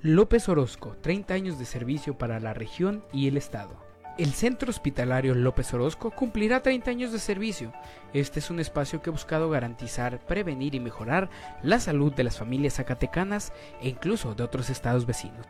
López Orozco, 30 años de servicio para la región y el Estado. El Centro Hospitalario López Orozco cumplirá 30 años de servicio. Este es un espacio que ha buscado garantizar, prevenir y mejorar la salud de las familias zacatecanas e incluso de otros estados vecinos.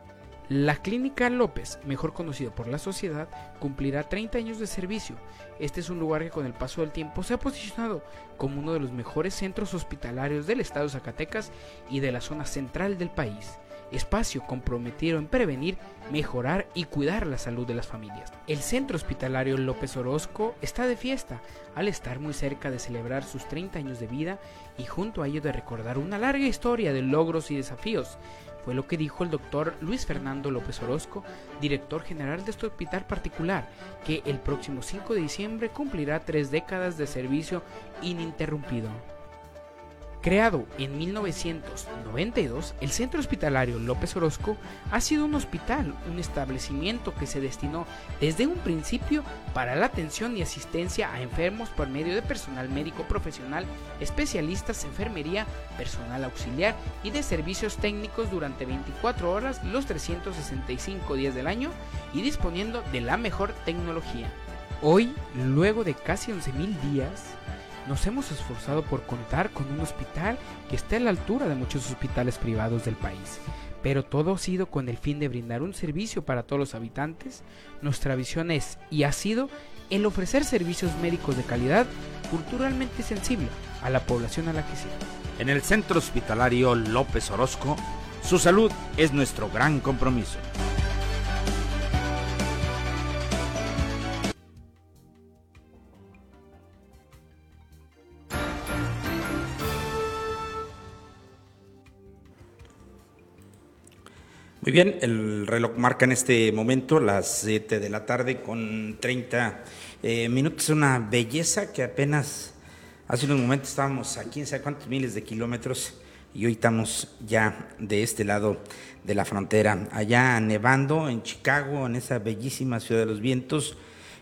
La Clínica López, mejor conocido por la sociedad, cumplirá 30 años de servicio. Este es un lugar que con el paso del tiempo se ha posicionado como uno de los mejores centros hospitalarios del estado de Zacatecas y de la zona central del país espacio comprometido en prevenir, mejorar y cuidar la salud de las familias. El Centro Hospitalario López Orozco está de fiesta al estar muy cerca de celebrar sus 30 años de vida y junto a ello de recordar una larga historia de logros y desafíos. Fue lo que dijo el doctor Luis Fernando López Orozco, director general de este hospital particular, que el próximo 5 de diciembre cumplirá tres décadas de servicio ininterrumpido. Creado en 1992, el Centro Hospitalario López Orozco ha sido un hospital, un establecimiento que se destinó desde un principio para la atención y asistencia a enfermos por medio de personal médico profesional, especialistas, enfermería, personal auxiliar y de servicios técnicos durante 24 horas los 365 días del año y disponiendo de la mejor tecnología. Hoy, luego de casi 11.000 días, nos hemos esforzado por contar con un hospital que esté a la altura de muchos hospitales privados del país, pero todo ha sido con el fin de brindar un servicio para todos los habitantes. Nuestra visión es y ha sido el ofrecer servicios médicos de calidad culturalmente sensible a la población a la que sirve. En el Centro Hospitalario López Orozco, su salud es nuestro gran compromiso. Muy bien, el reloj marca en este momento las 7 de la tarde con 30 eh, minutos. Una belleza que apenas hace unos momentos estábamos a quién sabe cuántos miles de kilómetros y hoy estamos ya de este lado de la frontera, allá nevando en Chicago, en esa bellísima ciudad de los vientos,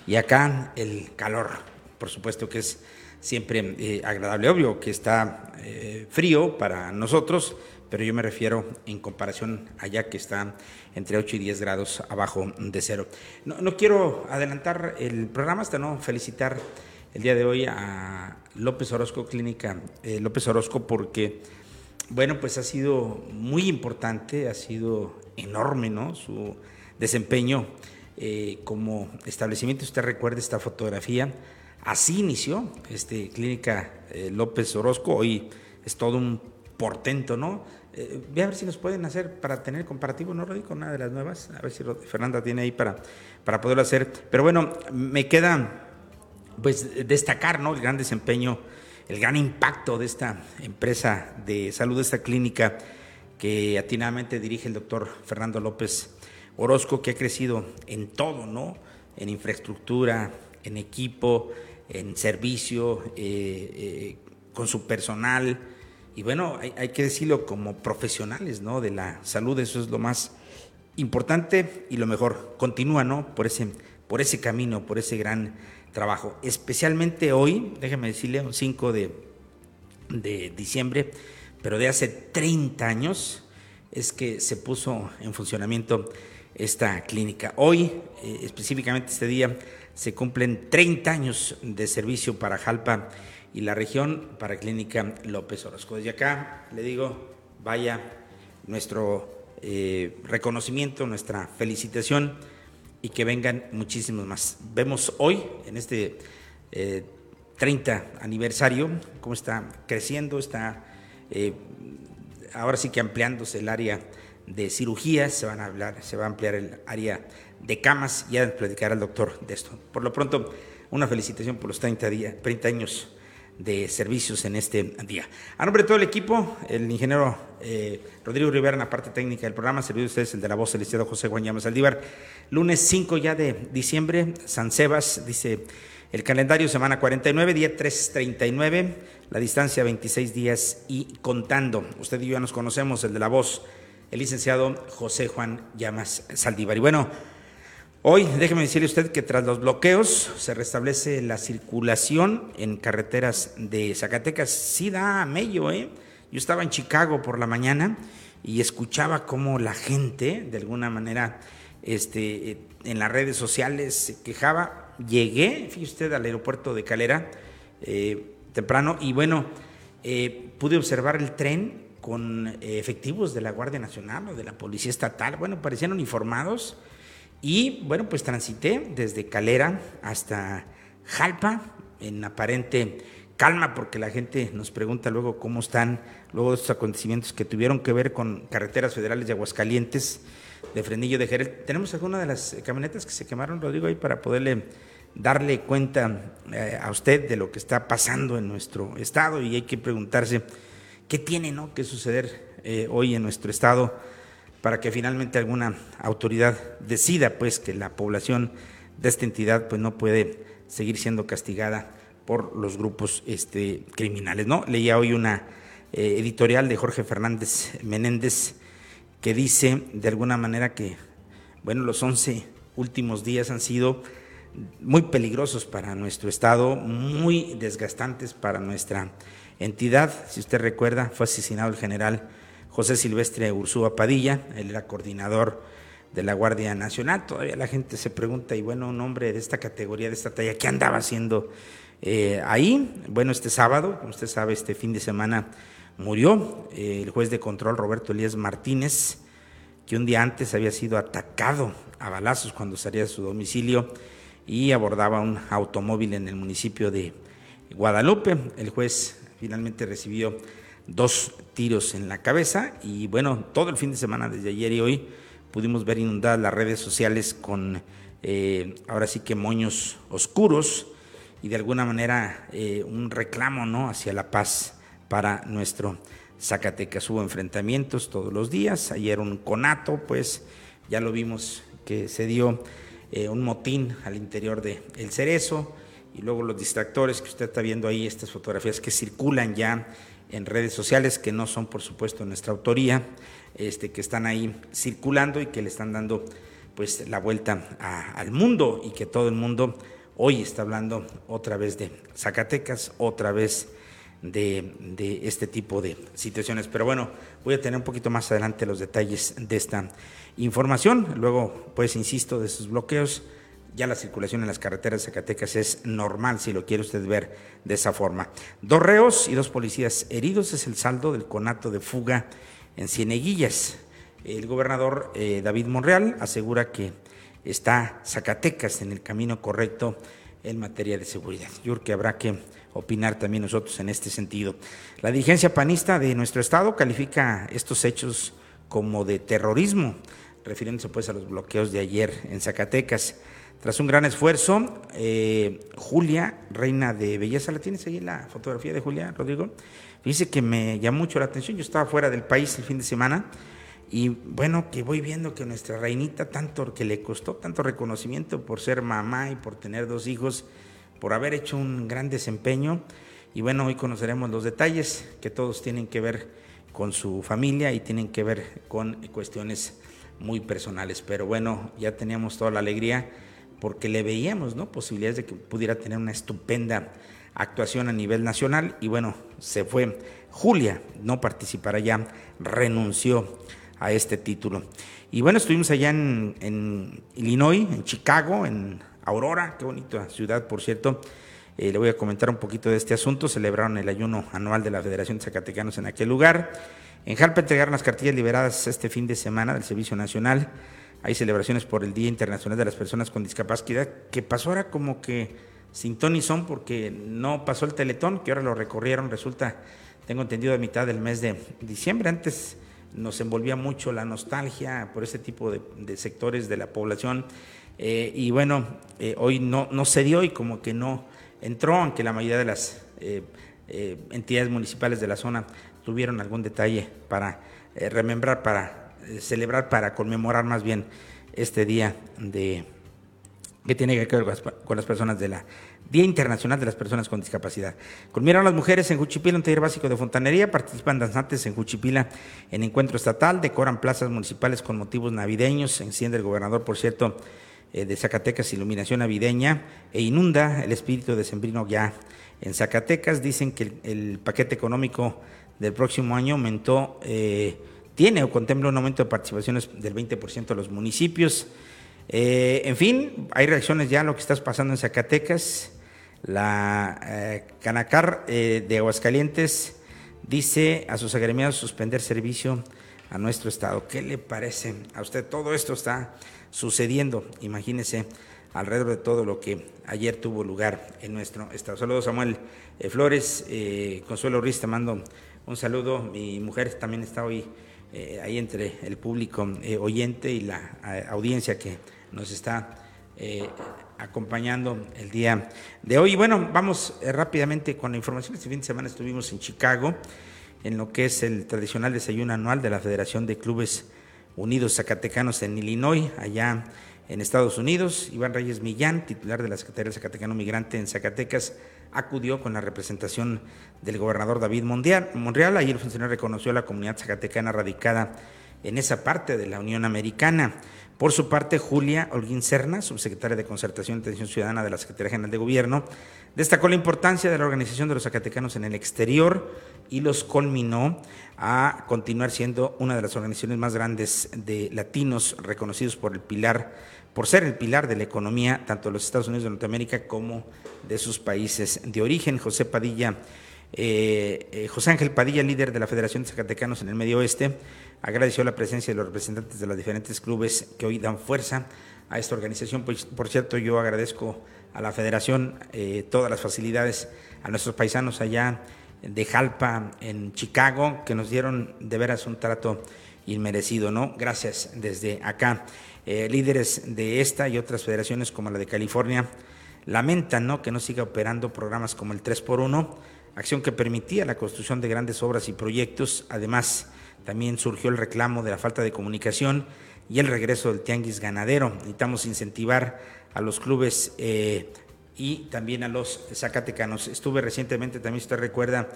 y acá el calor, por supuesto que es siempre eh, agradable, obvio que está eh, frío para nosotros, pero yo me refiero en comparación allá que está entre 8 y 10 grados abajo de cero. No, quiero adelantar el programa hasta no felicitar el día de hoy a López Orozco Clínica eh, López Orozco porque, bueno, pues ha sido muy importante, ha sido enorme, ¿no? Su desempeño eh, como establecimiento. Usted recuerda esta fotografía. Así inició este Clínica eh, López Orozco. Hoy es todo un portento, ¿no? Eh, ve a ver si nos pueden hacer para tener comparativo, no lo con nada de las nuevas, a ver si Fernanda tiene ahí para, para poderlo hacer. Pero bueno, me queda pues destacar ¿no? el gran desempeño, el gran impacto de esta empresa de salud, de esta clínica que atinadamente dirige el doctor Fernando López Orozco, que ha crecido en todo, ¿no? En infraestructura, en equipo, en servicio, eh, eh, con su personal, y bueno, hay, que decirlo como profesionales ¿no? de la salud, eso es lo más importante y lo mejor. Continúa ¿no? por, ese, por ese camino, por ese gran trabajo. Especialmente hoy, déjeme decirle, un 5 de, de diciembre, pero de hace 30 años es que se puso en funcionamiento esta clínica. Hoy, eh, específicamente este día, se cumplen 30 años de servicio para Jalpa y la región para Clínica López Orozco. Desde acá le digo, vaya nuestro eh, reconocimiento, nuestra felicitación y que vengan muchísimos más. Vemos hoy, en este 30 eh, aniversario, cómo está creciendo, está eh, ahora sí que ampliándose el área de cirugías, se van a hablar, se va a ampliar el área de camas, ya platicará el doctor de esto. Por lo pronto, una felicitación por los 30, 30 años de servicios en este día. A nombre de todo el equipo, el ingeniero eh, Rodrigo Rivera en la parte técnica del programa, servido ustedes el de la voz, licenciado José Juan Llamas Aldívar. Lunes 5 ya de diciembre, San Sebas, dice el calendario, semana 49, día 339, la distancia 26 días y contando. Usted y yo ya nos conocemos, el de la voz, el licenciado José Juan Llamas Saldívar. Y bueno, Hoy, déjeme decirle usted que tras los bloqueos se restablece la circulación en carreteras de Zacatecas. Sí da mello, ¿eh? Yo estaba en Chicago por la mañana y escuchaba cómo la gente, de alguna manera, este, en las redes sociales se quejaba. Llegué, fíjese usted, al aeropuerto de Calera eh, temprano y bueno, eh, pude observar el tren con eh, efectivos de la Guardia Nacional o de la Policía Estatal. Bueno, parecían uniformados y bueno, pues transité desde Calera hasta Jalpa en aparente calma porque la gente nos pregunta luego cómo están luego estos acontecimientos que tuvieron que ver con carreteras federales de Aguascalientes, de Frenillo de Jerez. Tenemos alguna de las camionetas que se quemaron, Rodrigo, ahí para poderle darle cuenta eh, a usted de lo que está pasando en nuestro estado y hay que preguntarse qué tiene ¿no? que suceder eh, hoy en nuestro estado para que finalmente alguna autoridad decida pues que la población de esta entidad pues no puede seguir siendo castigada por los grupos este, criminales. ¿no? Leía hoy una eh, editorial de Jorge Fernández Menéndez que dice de alguna manera que bueno, los 11 últimos días han sido muy peligrosos para nuestro Estado, muy desgastantes para nuestra entidad. Si usted recuerda, fue asesinado el general José Silvestre Ursúa Padilla, él era coordinador de la Guardia Nacional. Todavía la gente se pregunta, y bueno, un hombre de esta categoría, de esta talla, ¿qué andaba haciendo eh, ahí? Bueno, este sábado, como usted sabe, este fin de semana murió eh, el juez de control Roberto Elías Martínez, que un día antes había sido atacado a balazos cuando salía de su domicilio y abordaba un automóvil en el municipio de Guadalupe. El juez finalmente recibió dos tiros en la cabeza y bueno, todo el fin de semana, desde ayer y hoy, pudimos ver inundadas las redes sociales con eh, ahora sí que moños oscuros y de alguna manera eh, un reclamo ¿no? hacia la paz para nuestro Zacatecas. Hubo enfrentamientos todos los días, ayer un conato, pues ya lo vimos que se dio eh, un motín al interior del el cerezo y luego los distractores que usted está viendo ahí, estas fotografías que circulan ya en redes sociales que no son por supuesto nuestra autoría, este, que están ahí circulando y que le están dando pues la vuelta al mundo y que todo el mundo hoy está hablando otra vez de Zacatecas, otra vez de, de, este tipo de situaciones. Pero bueno, voy a tener un poquito más adelante los detalles de esta información. Luego, pues, insisto, de esos bloqueos ya la circulación en las carreteras de Zacatecas es normal, si lo quiere usted ver de esa forma. Dos reos y dos policías heridos es el saldo del conato de fuga en Cieneguillas. El gobernador eh, David Monreal asegura que está Zacatecas en el camino correcto en materia de seguridad. Yo creo que habrá que opinar también nosotros en este sentido. La dirigencia panista de nuestro estado califica estos hechos como de terrorismo, refiriéndose pues a los bloqueos de ayer en Zacatecas. Tras un gran esfuerzo, eh, Julia, reina de belleza, ¿la tienes ahí la fotografía de Julia, Rodrigo? Dice que me llamó mucho la atención, yo estaba fuera del país el fin de semana y bueno, que voy viendo que nuestra reinita, tanto que le costó tanto reconocimiento por ser mamá y por tener dos hijos, por haber hecho un gran desempeño, y bueno, hoy conoceremos los detalles que todos tienen que ver con su familia y tienen que ver con cuestiones muy personales, pero bueno, ya teníamos toda la alegría porque le veíamos posibilidades de que pudiera tener una estupenda actuación a nivel nacional y bueno, se fue. Julia no participará ya, renunció a este título. Y bueno, estuvimos allá en, Illinois, en Chicago, en Aurora, qué bonita ciudad, por cierto. Eh, le voy a comentar un poquito de este asunto. Celebraron el ayuno anual de la Federación de Zacatecanos en aquel lugar. En Jalpa entregaron las cartillas liberadas este fin de semana del Servicio Nacional hay celebraciones por el Día Internacional de las Personas con Discapacidad, que pasó ahora como que sin ton son porque no pasó el teletón, que ahora lo recorrieron, resulta, tengo entendido, a mitad del mes de diciembre. Antes nos envolvía mucho la nostalgia por ese tipo de, sectores de la población. Eh, y bueno, eh, hoy no, no se dio y como que no entró, aunque la mayoría de las eh, entidades municipales de la zona tuvieron algún detalle para remembrar, para celebrar, para conmemorar más bien este día de que tiene que ver con las personas de la Día Internacional de las Personas con Discapacidad. Culminaron las mujeres en Juchipila, un taller básico de fontanería, participan danzantes en Juchipila en encuentro estatal, decoran plazas municipales con motivos navideños, enciende el gobernador, por cierto, eh, de Zacatecas iluminación navideña e inunda el espíritu de Sembrino ya en Zacatecas. Dicen que el, paquete económico del próximo año aumentó eh, tiene o contempla un aumento de participaciones del 20% de los municipios. Eh, en fin, hay reacciones ya a lo que está pasando en Zacatecas. La eh, Canacar eh, de Aguascalientes dice a sus agremiados suspender servicio a nuestro estado. ¿Qué le parece a usted? Todo esto está sucediendo, imagínese, alrededor de todo lo que ayer tuvo lugar en nuestro estado. Saludos Samuel Flores, Consuelo Ruiz, te mando un saludo. Mi mujer también está hoy ahí entre el público oyente y la audiencia que nos está eh, acompañando el día de hoy. Bueno, vamos eh, rápidamente con la información. Este fin de semana estuvimos en Chicago, en lo que es el tradicional desayuno anual de la Federación de Clubes Unidos Zacatecanos en Illinois, allá en Estados Unidos. Iván Reyes Millán, titular de la Secretaría de Zacatecano Migrante en Zacatecas, acudió con la representación del gobernador David Monreal. Ayer el funcionario reconoció a la comunidad zacatecana radicada en esa parte de la Unión Americana. Por su parte, Julia Holguín Cerna, subsecretaria de Concertación y Atención Ciudadana de la Secretaría General de Gobierno, destacó la importancia de la organización de los zacatecanos en el exterior y los culminó a continuar siendo una de las organizaciones más grandes de latinos reconocidos por el pilar, por ser el pilar de la economía tanto de los Estados Unidos de Norteamérica como de sus países de origen. José Padilla, eh, eh, José Ángel Padilla, líder de la Federación de Zacatecanos en el Medio Oeste, agradeció la presencia de los representantes de los diferentes clubes que hoy dan fuerza a esta organización. Pues, por cierto, yo agradezco a la federación eh, todas las facilidades a nuestros paisanos allá de Jalpa, en Chicago, que nos dieron de veras un trato inmerecido, ¿no? Gracias desde acá. Eh, líderes de esta y otras federaciones como la de California lamentan, ¿no? Que no siga operando programas como el 3x1, acción que permitía la construcción de grandes obras y proyectos, además también surgió el reclamo de la falta de comunicación y el regreso del tianguis ganadero. Necesitamos incentivar a los clubes eh, y también a los zacatecanos. Estuve recientemente, también usted recuerda,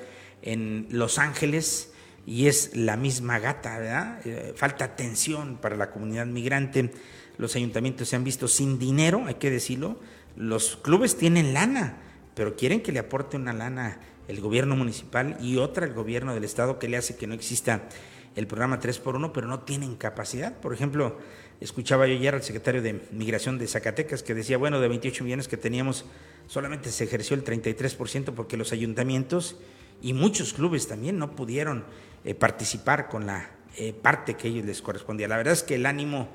en Los Ángeles y es la misma gata, ¿verdad? Eh, falta atención para la comunidad migrante. Los ayuntamientos se han visto sin dinero, hay que decirlo. Los clubes tienen lana, pero quieren que le aporte una lana el gobierno municipal y otra el gobierno del estado que le hace que no exista el programa 3x1, pero no tienen capacidad. Por ejemplo, escuchaba yo ayer al secretario de Migración de Zacatecas que decía, bueno, de 28 millones que teníamos, solamente se ejerció el 33% porque los ayuntamientos y muchos clubes también no pudieron eh, participar con la eh, parte que a ellos les correspondía. La verdad es que el ánimo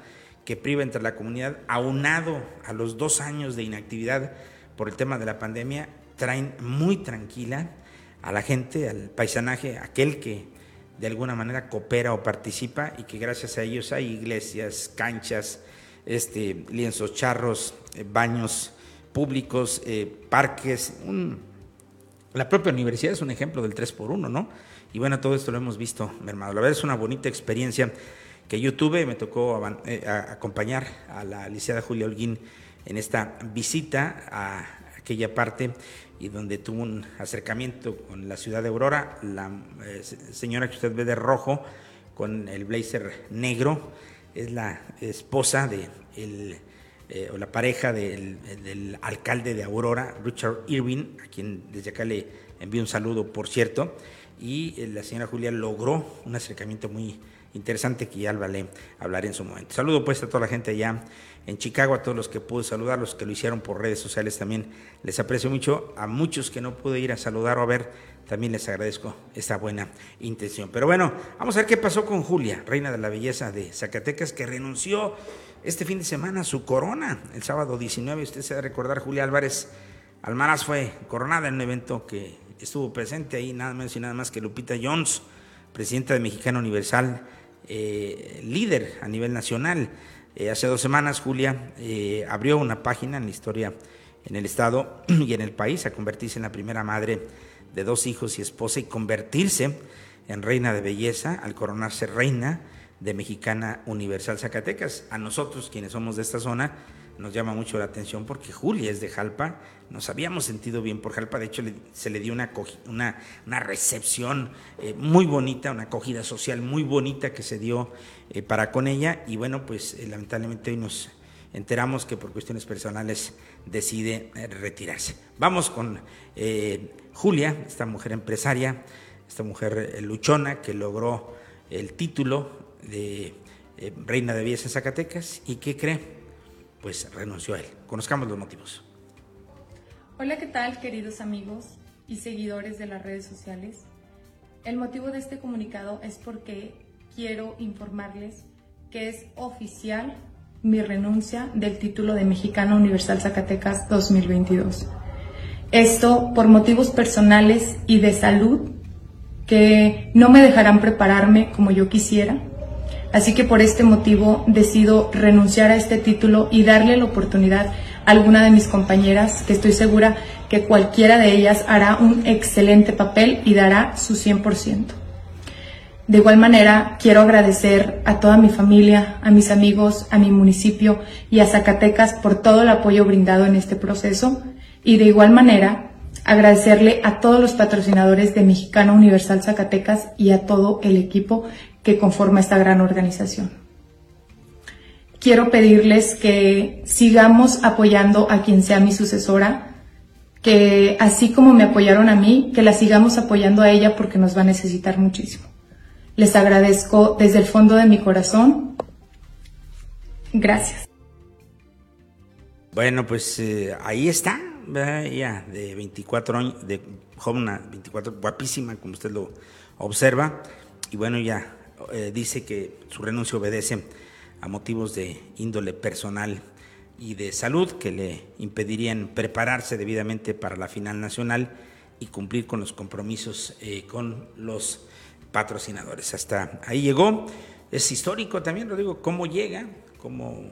que priva entre la comunidad, aunado a los dos años de inactividad por el tema de la pandemia, traen muy tranquila a la gente, al paisanaje, aquel que de alguna manera coopera o participa y que gracias a ellos hay iglesias, canchas, este, lienzos charros, eh, baños públicos, parques. La propia universidad es un ejemplo del 3 por 1 ¿no? Y bueno, todo esto lo hemos visto, mi hermano. La verdad es una bonita experiencia que yo tuve, me tocó eh, acompañar a la licenciada Julia Holguín en esta visita a aquella parte y donde tuvo un acercamiento con la ciudad de Aurora, la eh, señora que usted ve de rojo con el blazer negro, es la esposa de el, eh, o la pareja del, del, alcalde de Aurora, Richard Irwin, a quien desde acá le envío un saludo, por cierto, y eh, la señora Julia logró un acercamiento muy interesante que ya vale hablar en su momento. Saludo pues a toda la gente allá en Chicago, a todos los que pude saludar, los que lo hicieron por redes sociales también les aprecio mucho, a muchos que no pude ir a saludar o a ver, también les agradezco esta buena intención. Pero bueno, vamos a ver qué pasó con Julia, reina de la belleza de Zacatecas, que renunció este fin de semana su corona, el sábado 19, usted se va recordar, Julia Álvarez Almaraz fue coronada en un evento que estuvo presente ahí nada menos y nada más que Lupita Jones, presidenta de Mexicana Universal, eh, líder a nivel nacional. Eh, hace dos semanas, Julia eh, abrió una página en la historia en el Estado y en el país a convertirse en la primera madre de dos hijos y esposa y convertirse en reina de belleza al coronarse reina de Mexicana Universal Zacatecas. A nosotros, quienes somos de esta zona, nos llama mucho la atención porque Julia es de Jalpa, nos habíamos sentido bien por Jalpa, de hecho se le dio una, una, una recepción eh, muy bonita, una acogida social muy bonita que se dio eh, para con ella y bueno, pues eh, lamentablemente hoy nos enteramos que por cuestiones personales decide retirarse. Vamos con Julia, esta mujer empresaria, esta mujer luchona que logró el título de eh, Reina de Belleza en Zacatecas y ¿qué cree? Pues renunció a él. Conozcamos los motivos. Hola, ¿qué tal queridos amigos y seguidores de las redes sociales? El motivo de este comunicado es porque quiero informarles que es oficial mi renuncia del título de Mexicana Universal Zacatecas 2022. Esto por motivos personales y de salud que no me dejarán prepararme como yo quisiera. Así que por este motivo decido renunciar a este título y darle la oportunidad a alguna de mis compañeras, que estoy segura que cualquiera de ellas hará un excelente papel y dará su 100%. De igual manera, quiero agradecer a toda mi familia, a mis amigos, a mi municipio y a Zacatecas por todo el apoyo brindado en este proceso y de igual manera agradecerle a todos los patrocinadores de Mexicana Universal Zacatecas y a todo el equipo que conforma esta gran organización. Quiero pedirles que sigamos apoyando a quien sea mi sucesora, que así como me apoyaron a mí, que la sigamos apoyando a ella porque nos va a necesitar muchísimo. Les agradezco desde el fondo de mi corazón. Gracias. Bueno, pues eh, ahí está, ya de 24 años, de joven, 24, guapísima, como usted lo observa. Y bueno, ya eh, dice que su renuncia obedece a motivos de índole personal y de salud que le impedirían prepararse debidamente para la final nacional y cumplir con los compromisos eh, con los patrocinadores. Hasta ahí llegó. Es histórico también, lo digo, cómo llega, cómo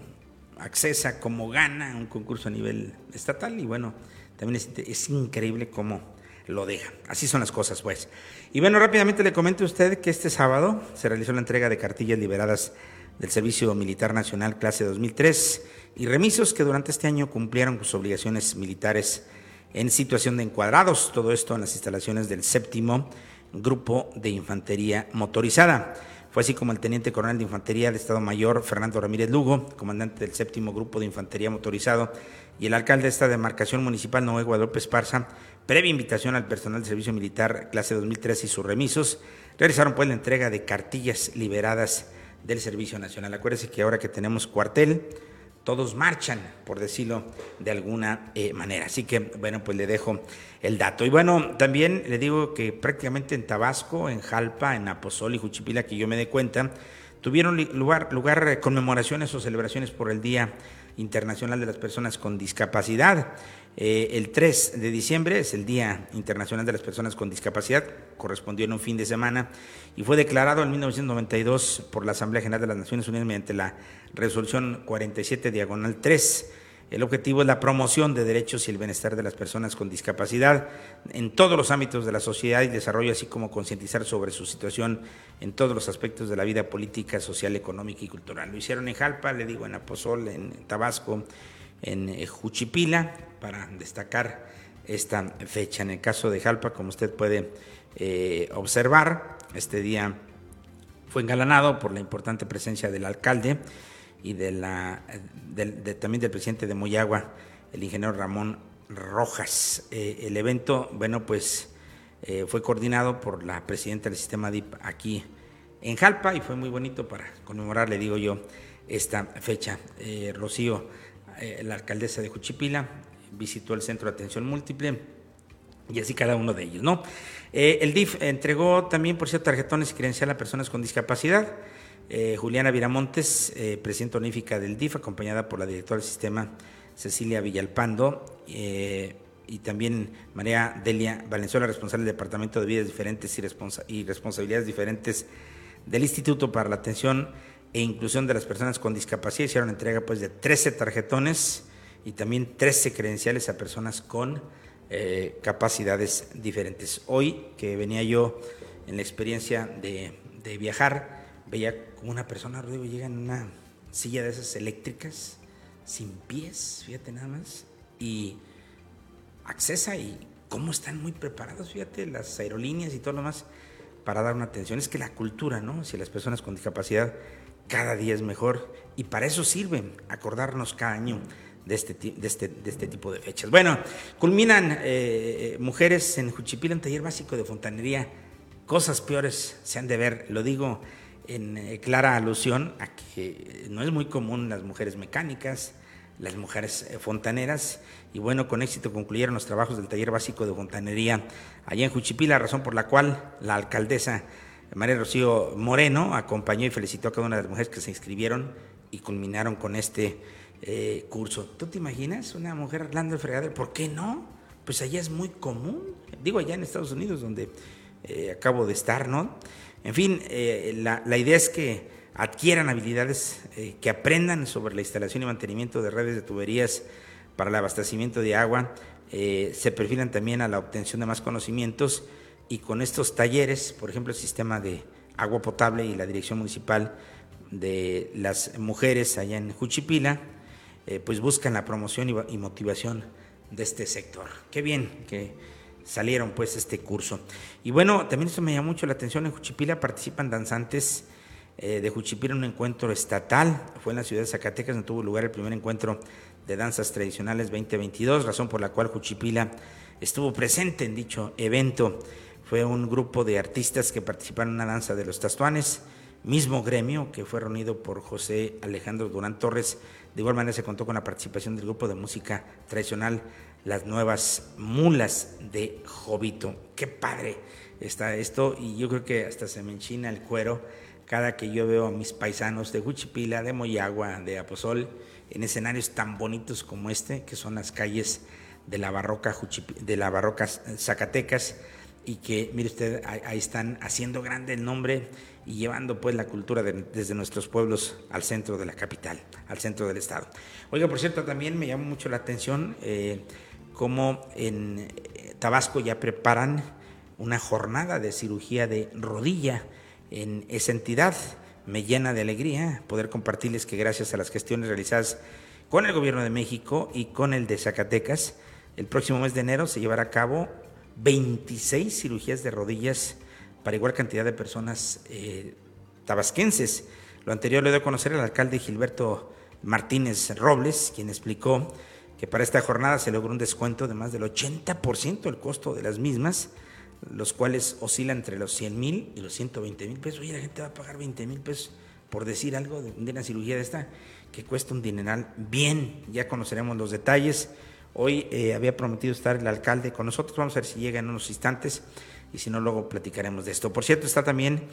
accesa, cómo gana un concurso a nivel estatal y bueno, también es, increíble cómo lo deja. Así son las cosas, pues. Y bueno, rápidamente le comento a usted que este sábado se realizó la entrega de cartillas liberadas del Servicio Militar Nacional clase 2003 y remisos que durante este año cumplieron sus obligaciones militares en situación de encuadrados. Todo esto en las instalaciones del séptimo Grupo de Infantería Motorizada. Fue así como el teniente coronel de Infantería del Estado Mayor, Fernando Ramírez Lugo, comandante del séptimo Grupo de Infantería Motorizado, y el alcalde de esta demarcación municipal, Noé Guadalupe Esparza, previa invitación al personal del Servicio Militar clase 2003 y sus remisos, realizaron pues la entrega de cartillas liberadas del Servicio Nacional. Acuérdense que ahora que tenemos cuartel, todos marchan, por decirlo de alguna eh, manera. Así que, bueno, pues le dejo el dato. Y bueno, también le digo que prácticamente en Tabasco, en Jalpa, en Aposol y Juchipila, que yo me dé cuenta, tuvieron lugar, lugar conmemoraciones o celebraciones por el Día Internacional de las Personas con Discapacidad. Eh, el 3 de diciembre es el Día Internacional de las Personas con Discapacidad, correspondió en un fin de semana y fue declarado en 1992 por la Asamblea General de las Naciones Unidas mediante la resolución 47 diagonal 3. El objetivo es la promoción de derechos y el bienestar de las personas con discapacidad en todos los ámbitos de la sociedad y desarrollo, así como concientizar sobre su situación en todos los aspectos de la vida política, social, económica y cultural. Lo hicieron en Jalpa, le digo, en Aposol, en Tabasco, en eh, Juchipila, para destacar esta fecha. En el caso de Jalpa, como usted puede eh, observar, este día fue engalanado por la importante presencia del alcalde y de la, también del presidente de Moyagua, el ingeniero Ramón Rojas. Eh, el evento, bueno, pues fue coordinado por la presidenta del sistema DIP aquí en Jalpa y fue muy bonito para conmemorar, le digo yo, esta fecha. Rocío eh, la alcaldesa de Juchipila visitó el centro de atención múltiple y así cada uno de ellos, ¿no? Eh, el DIF entregó también, por cierto, tarjetones y credencial a personas con discapacidad. Eh, Juliana Viramontes, presidenta honífica del DIF, acompañada por la directora del sistema Cecilia Villalpando y también María Delia Valenzuela, responsable del Departamento de Vidas Diferentes y, y Responsabilidades Diferentes del Instituto para la Atención e inclusión de las personas con discapacidad. Hicieron entrega pues, de 13 tarjetones y también 13 credenciales a personas con eh, capacidades diferentes. Hoy que venía yo en la experiencia de, viajar, veía como una persona, Rodrigo, llega en una silla de esas eléctricas, sin pies, fíjate nada más, y accesa y cómo están muy preparados, fíjate, las aerolíneas y todo lo más para dar una atención. Es que la cultura, ¿no? Si las personas con discapacidad cada día es mejor y para eso sirve acordarnos cada año de este, este, este tipo de fechas. Bueno, culminan eh, eh, mujeres en Juchipila, un taller básico de fontanería. Cosas peores se han de ver, lo digo en eh, clara alusión a que no es muy común las mujeres mecánicas, las mujeres fontaneras, y bueno, con éxito concluyeron los trabajos del taller básico de fontanería allá en Juchipila, razón por la cual la alcaldesa María Rocío Moreno acompañó y felicitó a cada una de las mujeres que se inscribieron y culminaron con este eh, curso. ¿Tú te imaginas una mujer arreglando el fregadero? ¿Por qué no? Pues allá es muy común. Digo, allá en Estados Unidos, donde eh, acabo de estar, ¿no? En fin, eh, la, la, idea es que adquieran habilidades, que aprendan sobre la instalación y mantenimiento de redes de tuberías para el abastecimiento de agua, se perfilan también a la obtención de más conocimientos y con estos talleres, por ejemplo, el sistema de agua potable y la dirección municipal de las mujeres allá en Juchipila, eh, pues buscan la promoción y, motivación de este sector. Qué bien que salieron pues este curso. Y bueno, también esto me llamó mucho la atención, en Juchipila participan danzantes eh, de Juchipila en un encuentro estatal, fue en la ciudad de Zacatecas donde tuvo lugar el primer encuentro de danzas tradicionales 2022, razón por la cual Juchipila estuvo presente en dicho evento. Fue un grupo de artistas que participaron en una danza de los tastuanes, mismo gremio que fue reunido por José Alejandro Durán Torres. De igual manera se contó con la participación del grupo de música tradicional Las Nuevas Mulas de Jovito. Qué padre está esto y yo creo que hasta se me enchina el cuero cada que yo veo a mis paisanos de Huchipila, de Moyagua, de Aposol, en escenarios tan bonitos como este, que son las calles de la barroca, de la barroca Zacatecas, y que, mire usted, ahí están haciendo grande el nombre y llevando pues la cultura desde nuestros pueblos al centro de la capital, al centro del estado. Oiga, por cierto, también me llama mucho la atención eh, cómo en eh, Tabasco ya preparan una jornada de cirugía de rodilla en esa entidad. Me llena de alegría poder compartirles que gracias a las gestiones realizadas con el gobierno de México y con el de Zacatecas, el próximo mes de enero se llevará a cabo 26 cirugías de rodillas para igual cantidad de personas eh, tabasquenses. Lo anterior le doy a conocer al alcalde Gilberto Martínez Robles, quien explicó que para esta jornada se logró un descuento de más del 80% del costo de las mismas, los cuales oscilan entre los 100 mil y los 120 mil pesos. Oye, la gente va a pagar 20 mil pesos por decir algo de una cirugía de esta que cuesta un dineral. Bien, ya conoceremos los detalles. Hoy eh, había prometido estar el alcalde con nosotros, vamos a ver si llega en unos instantes y si no, luego platicaremos de esto. Por cierto, está también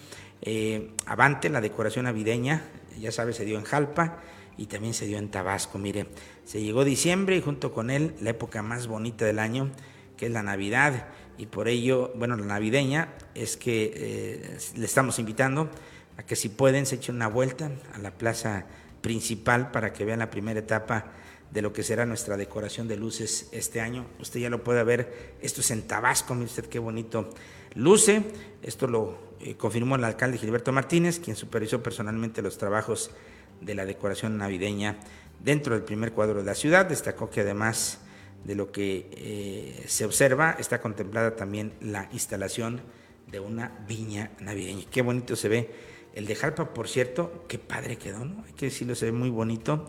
eh, Avante, la decoración navideña, ya sabes, se dio en Jalpa y también se dio en Tabasco. Mire, se llegó diciembre y junto con él la época más bonita del año, que es la Navidad, y por ello, bueno, la navideña es que eh, le estamos invitando a que si pueden se echen una vuelta a la plaza principal para que vean la primera etapa de lo que será nuestra decoración de luces este año. Usted ya lo puede ver, esto es en Tabasco, mire usted qué bonito luce. Esto lo eh, confirmó el alcalde Gilberto Martínez, quien supervisó personalmente los trabajos de la decoración navideña dentro del primer cuadro de la ciudad. Destacó que además de lo que eh, se observa, está contemplada también la instalación de una viña navideña. Qué bonito se ve. El de Jalpa, por cierto, qué padre quedó, ¿no? Hay que decirlo, se ve muy bonito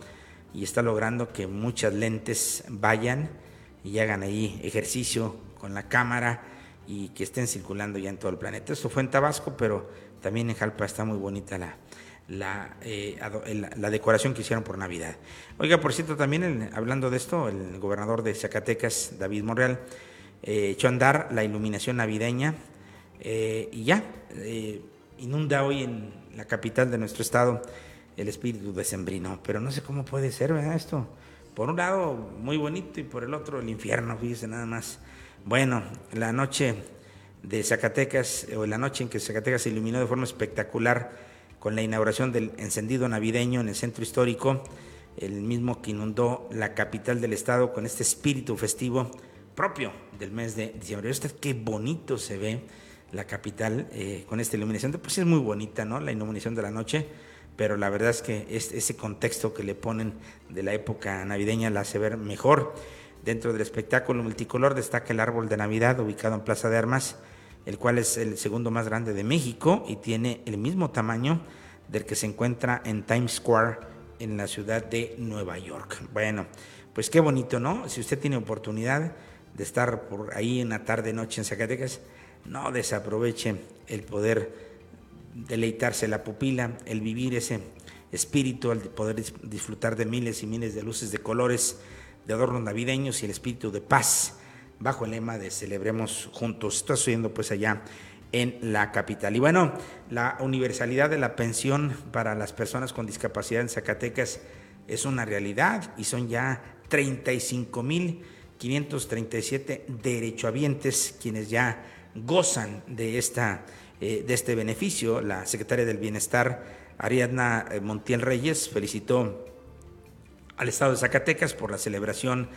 y está logrando que muchas lentes vayan y hagan ahí ejercicio con la cámara y que estén circulando ya en todo el planeta. Esto fue en Tabasco, pero también en Jalpa está muy bonita la, la, eh, decoración que hicieron por Navidad. Oiga, por cierto, también hablando de esto, el gobernador de Zacatecas, David Monreal, eh, echó a andar la iluminación navideña eh, y ya inunda hoy en la capital de nuestro estado el espíritu decembrino. Pero no sé cómo puede ser. Esto, por un lado, muy bonito y por el otro, el infierno, fíjese nada más. Bueno, la noche de Zacatecas, o la noche en que Zacatecas se iluminó de forma espectacular con la inauguración del encendido navideño en el centro histórico, el mismo que inundó la capital del estado con este espíritu festivo propio del mes de diciembre. Usted qué bonito se ve la capital eh, con esta iluminación. Pues es muy bonita, ¿no? La iluminación de la noche pero la verdad es que ese contexto que le ponen de la época navideña la hace ver mejor. Dentro del espectáculo multicolor destaca el árbol de Navidad ubicado en Plaza de Armas, el cual es el segundo más grande de México y tiene el mismo tamaño del que se encuentra en Times Square en la ciudad de Nueva York. Bueno, pues qué bonito, ¿no? Si usted tiene oportunidad de estar por ahí una tarde, noche en Zacatecas, no desaproveche el poder deleitarse la pupila, el vivir ese espíritu, el poder disfrutar de miles y miles de luces de colores, de adornos navideños y el espíritu de paz, bajo el lema de celebremos juntos. Está sucediendo pues allá en la capital. Y bueno, la universalidad de la pensión para las personas con discapacidad en Zacatecas es una realidad y son ya 35.537 derechohabientes quienes ya gozan de, esta, eh, de este beneficio. La secretaria del Bienestar, Ariadna eh, Montiel Reyes, felicitó al Estado de Zacatecas por la celebración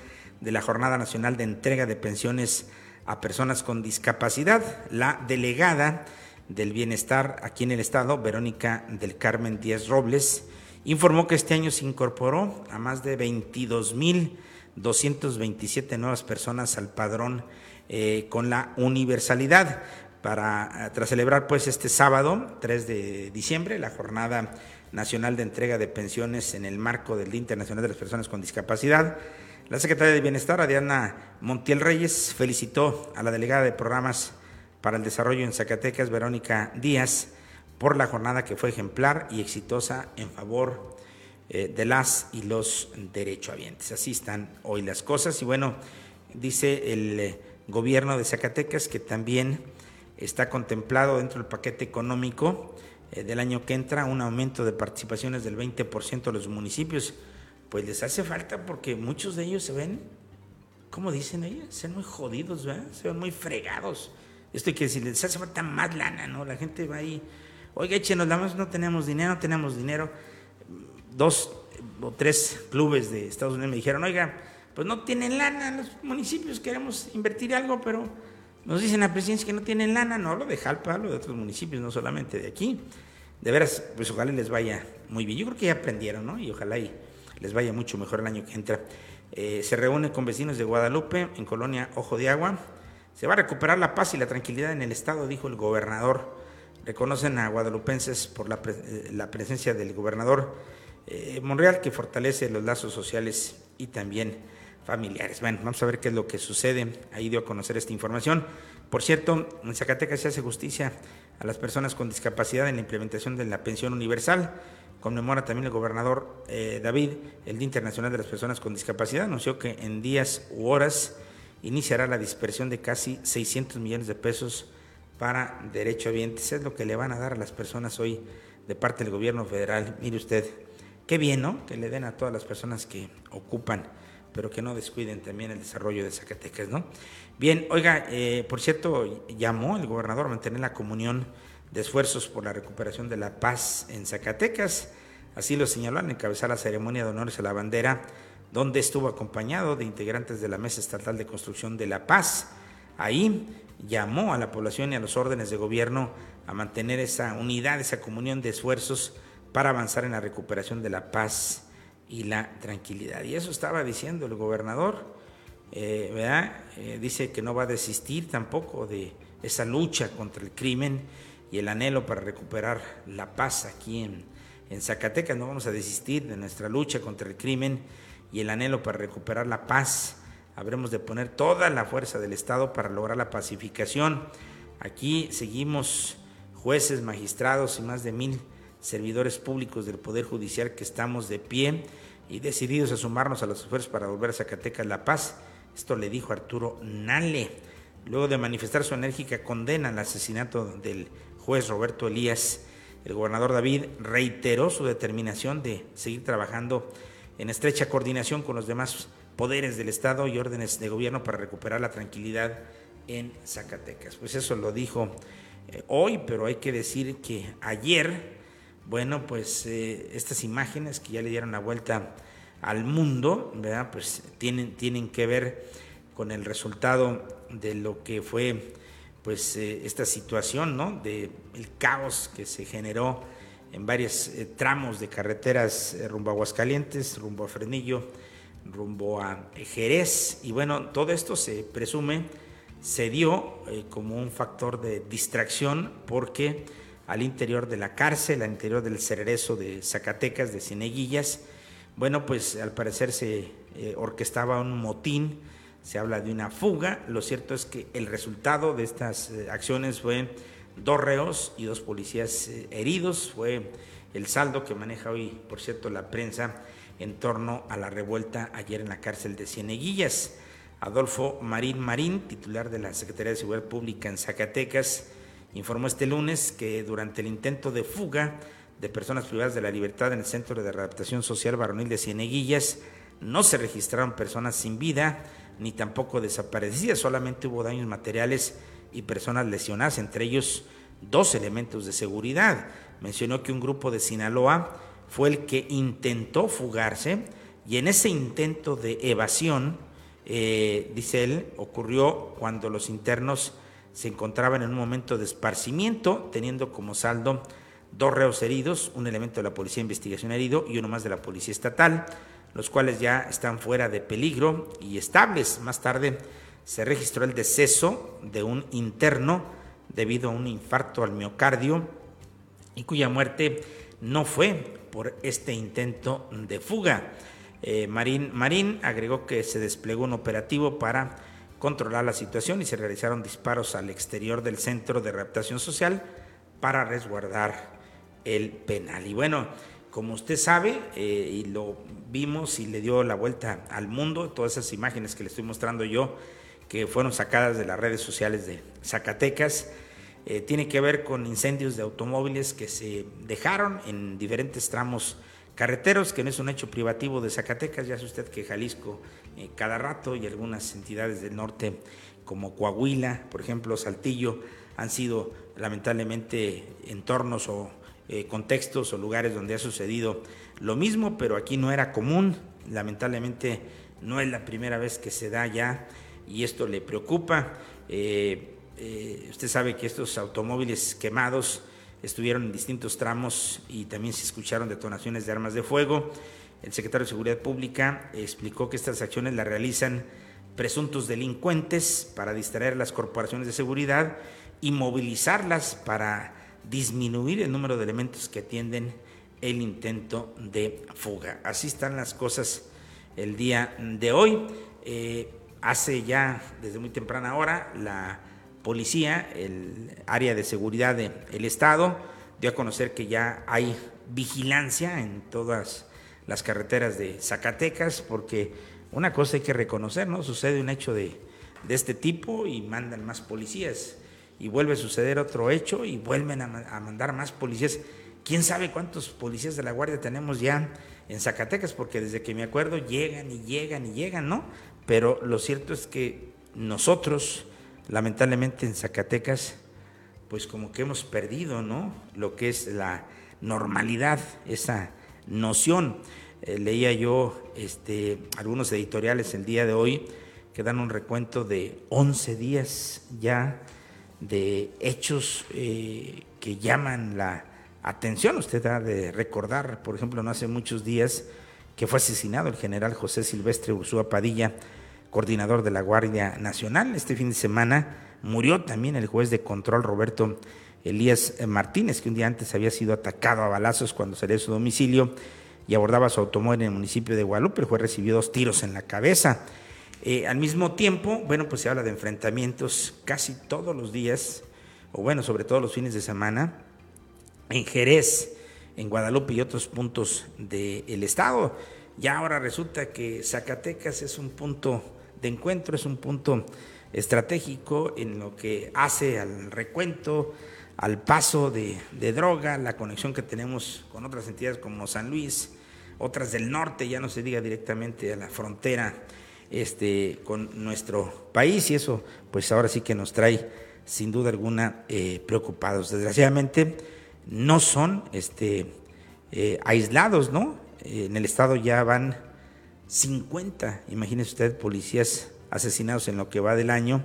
de la Jornada Nacional de Entrega de Pensiones a Personas con Discapacidad. La delegada del Bienestar aquí en el Estado, Verónica del Carmen Díaz Robles, informó que este año se incorporó a más de 22.227 nuevas personas al padrón eh, con la universalidad para tras celebrar pues este sábado 3 de diciembre la jornada nacional de entrega de pensiones en el marco del Día Internacional de las Personas con Discapacidad. La secretaria de Bienestar, Adriana Montiel Reyes, felicitó a la delegada de programas para el desarrollo en Zacatecas, Verónica Díaz, por la jornada que fue ejemplar y exitosa en favor eh, de las y los derechohabientes. Así están hoy las cosas. Y bueno, dice el eh, gobierno de Zacatecas que también está contemplado dentro del paquete económico eh, del año que entra un aumento de participaciones del 20% de los municipios. Pues les hace falta porque muchos de ellos se ven, ¿cómo dicen ellos? Se ven muy jodidos, ¿verdad? Se ven muy fregados. Esto hay que decir, les hace falta más lana, ¿no? La gente va ahí Oiga, échenos la no tenemos dinero, no tenemos dinero. Dos o tres clubes de Estados Unidos me dijeron, oiga, pues no tienen lana, los municipios queremos invertir algo, pero nos dicen la presidencia que no tienen lana, no lo de Jalpa, hablo de otros municipios, no solamente de aquí. De veras, pues ojalá les vaya muy bien. Yo creo que ya aprendieron, ¿no? Y ojalá y les vaya mucho mejor el año que entra. Eh, se reúne con vecinos de Guadalupe, en Colonia Ojo de Agua. Se va a recuperar la paz y la tranquilidad en el estado, dijo el gobernador reconocen a guadalupenses por la, eh, presencia del gobernador eh, Monreal, que fortalece los lazos sociales y también familiares. Bueno, vamos a ver qué es lo que sucede. Ahí dio a conocer esta información. Por cierto, en Zacatecas se hace justicia a las personas con discapacidad en la implementación de la pensión universal. Conmemora también el gobernador eh, David el Día Internacional de las Personas con Discapacidad. Anunció que en días u horas iniciará la dispersión de casi 600 millones de pesos para derechohabientes. Es lo que le van a dar a las personas hoy de parte del gobierno federal. Mire usted, qué bien, ¿no? Que le den a todas las personas que ocupan, pero que no descuiden también el desarrollo de Zacatecas, ¿no? Bien, oiga, eh, por cierto, llamó el gobernador a mantener la comunión de esfuerzos por la recuperación de la paz en Zacatecas. Así lo señaló al encabezar la ceremonia de honores a la bandera, donde estuvo acompañado de integrantes de la Mesa Estatal de Construcción de la Paz. Ahí llamó a la población y a los órdenes de gobierno a mantener esa unidad, esa comunión de esfuerzos para avanzar en la recuperación de la paz y la tranquilidad. Y eso estaba diciendo el gobernador, eh, ¿verdad? Eh, dice que no va a desistir tampoco de esa lucha contra el crimen y el anhelo para recuperar la paz aquí en, en Zacatecas. No vamos a desistir de nuestra lucha contra el crimen y el anhelo para recuperar la paz habremos de poner toda la fuerza del Estado para lograr la pacificación. Aquí seguimos jueces, magistrados y más de mil servidores públicos del Poder Judicial que estamos de pie y decididos a sumarnos a los esfuerzos para volver a Zacatecas la paz. Esto le dijo Arturo Nale, luego de manifestar su enérgica condena al asesinato del juez Roberto Elías. El gobernador David reiteró su determinación de seguir trabajando en estrecha coordinación con los demás poderes del Estado y órdenes de gobierno para recuperar la tranquilidad en Zacatecas. Pues eso lo dijo eh, hoy, pero hay que decir que ayer, bueno, pues eh, estas imágenes que ya le dieron la vuelta al mundo, ¿verdad? Pues tienen, tienen que ver con el resultado de lo que fue pues eh, esta situación, ¿no? De el caos que se generó en varios tramos de carreteras rumbo a Aguascalientes, rumbo a Frenillo, rumbo a Jerez. Y bueno, todo esto se presume se dio eh, como un factor de distracción porque al interior de la cárcel, al interior del cerezo de Zacatecas, de Cineguillas, bueno, pues al parecer se eh, orquestaba un motín, se habla de una fuga. Lo cierto es que el resultado de estas eh, acciones fue dos reos y dos policías eh, heridos. Fue el saldo que maneja hoy, por cierto, la prensa en torno a la revuelta ayer en la cárcel de Cieneguillas. Adolfo Marín Marín, titular de la Secretaría de Seguridad Pública en Zacatecas, informó este lunes que durante el intento de fuga de personas privadas de la libertad en el Centro de Readaptación Social Varonil de Cieneguillas, no se registraron personas sin vida ni tampoco desaparecidas, solamente hubo daños materiales y personas lesionadas, entre ellos dos elementos de seguridad. Mencionó que un grupo de Sinaloa fue el que intentó fugarse y en ese intento de evasión, eh, dice él, ocurrió cuando los internos se encontraban en un momento de esparcimiento, teniendo como saldo dos reos heridos, un elemento de la Policía de Investigación herido y uno más de la Policía Estatal, los cuales ya están fuera de peligro y estables. Más tarde se registró el deceso de un interno debido a un infarto al miocardio y cuya muerte no fue por este intento de fuga. Eh, Marín, Marín agregó que se desplegó un operativo para controlar la situación y se realizaron disparos al exterior del centro de readaptación social para resguardar el penal. Y bueno, como usted sabe, eh, y lo vimos y le dio la vuelta al mundo, todas esas imágenes que le estoy mostrando yo, que fueron sacadas de las redes sociales de Zacatecas, eh, tiene que ver con incendios de automóviles que se dejaron en diferentes tramos carreteros, que no es un hecho privativo de Zacatecas, ya sabe usted que Jalisco eh, cada rato y algunas entidades del norte como Coahuila, por ejemplo, Saltillo, han sido lamentablemente entornos o eh, contextos o lugares donde ha sucedido lo mismo, pero aquí no era común, lamentablemente no es la primera vez que se da ya y esto le preocupa. Eh, usted sabe que estos automóviles quemados estuvieron en distintos tramos y también se escucharon detonaciones de armas de fuego. El secretario de Seguridad Pública explicó que estas acciones las realizan presuntos delincuentes para distraer las corporaciones de seguridad y movilizarlas para disminuir el número de elementos que atienden el intento de fuga. Así están las cosas el día de hoy. Eh, hace ya desde muy temprana hora la policía, el área de seguridad del Estado, dio a conocer que ya hay vigilancia en todas las carreteras de Zacatecas, porque una cosa hay que reconocer, ¿no? Sucede un hecho de, este tipo y mandan más policías, y vuelve a suceder otro hecho y vuelven a, a mandar más policías. ¿Quién sabe cuántos policías de la Guardia tenemos ya en Zacatecas? Porque desde que me acuerdo llegan y llegan y llegan, ¿no? Pero lo cierto es que nosotros, lamentablemente en Zacatecas, pues como que hemos perdido, ¿no? Lo que es la normalidad, esa noción. Eh, leía yo este, algunos editoriales el día de hoy que dan un recuento de 11 días ya de hechos eh, que llaman la atención. Usted ha de recordar, por ejemplo, no hace muchos días que fue asesinado el general José Silvestre Ursúa Padilla, coordinador de la Guardia Nacional. Este fin de semana murió también el juez de control Roberto Elías Martínez, que un día antes había sido atacado a balazos cuando salió de su domicilio y abordaba su automóvil en el municipio de Guadalupe. El juez recibió dos tiros en la cabeza. Eh, al mismo tiempo, bueno, pues se habla de enfrentamientos casi todos los días, o bueno, sobre todo los fines de semana, en Jerez, en Guadalupe y otros puntos del estado. Ya ahora resulta que Zacatecas es un punto de encuentro, es un punto estratégico en lo que hace al recuento, al paso de, droga, la conexión que tenemos con otras entidades como San Luis, otras del norte, ya no se diga directamente a la frontera este, con nuestro país, y eso pues ahora sí que nos trae sin duda alguna eh, preocupados. Desgraciadamente no son este, eh, aislados, ¿no? en el estado ya van 50, imagínese usted, policías asesinados en lo que va del año,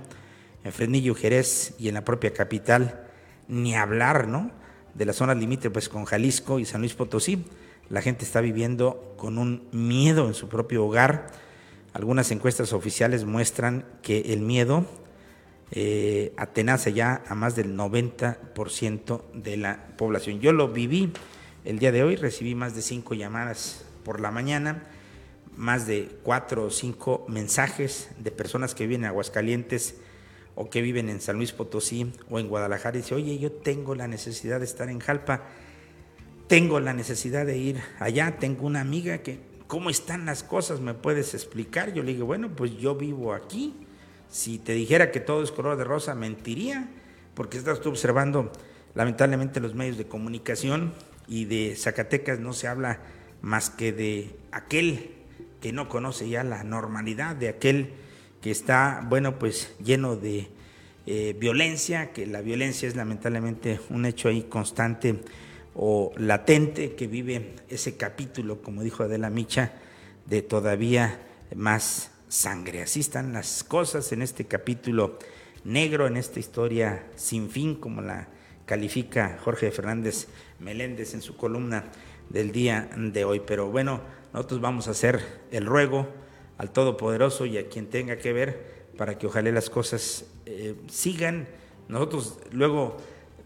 en Fresnillo, Jerez y en la propia capital, ni hablar, ¿no? De las zonas limítrofes con Jalisco y San Luis Potosí. La gente está viviendo con un miedo en su propio hogar. Algunas encuestas oficiales muestran que el miedo eh, atenaza ya a más del 90% de la población. Yo lo viví el día de hoy, recibí más de cinco llamadas por la mañana más de cuatro o cinco mensajes de personas que viven en Aguascalientes o que viven en San Luis Potosí o en Guadalajara y dice, oye, yo tengo la necesidad de estar en Jalpa, tengo la necesidad de ir allá, tengo una amiga que, ¿cómo están las cosas? ¿Me puedes explicar? Yo le digo, bueno, pues yo vivo aquí. Si te dijera que todo es color de rosa, mentiría, porque estás tú observando, lamentablemente, los medios de comunicación y de Zacatecas no se habla más que de aquel que no conoce ya la normalidad, de aquel que está, bueno, pues lleno de eh, violencia, que la violencia es lamentablemente un hecho ahí constante o latente que vive ese capítulo, como dijo Adela Micha, de todavía más sangre. Así están las cosas en este capítulo negro, en esta historia sin fin, como la califica Jorge Fernández Meléndez en su columna del día de hoy. Pero bueno, nosotros vamos a hacer el ruego al Todopoderoso y a quien tenga que ver para que ojalá las cosas eh, sigan. Nosotros luego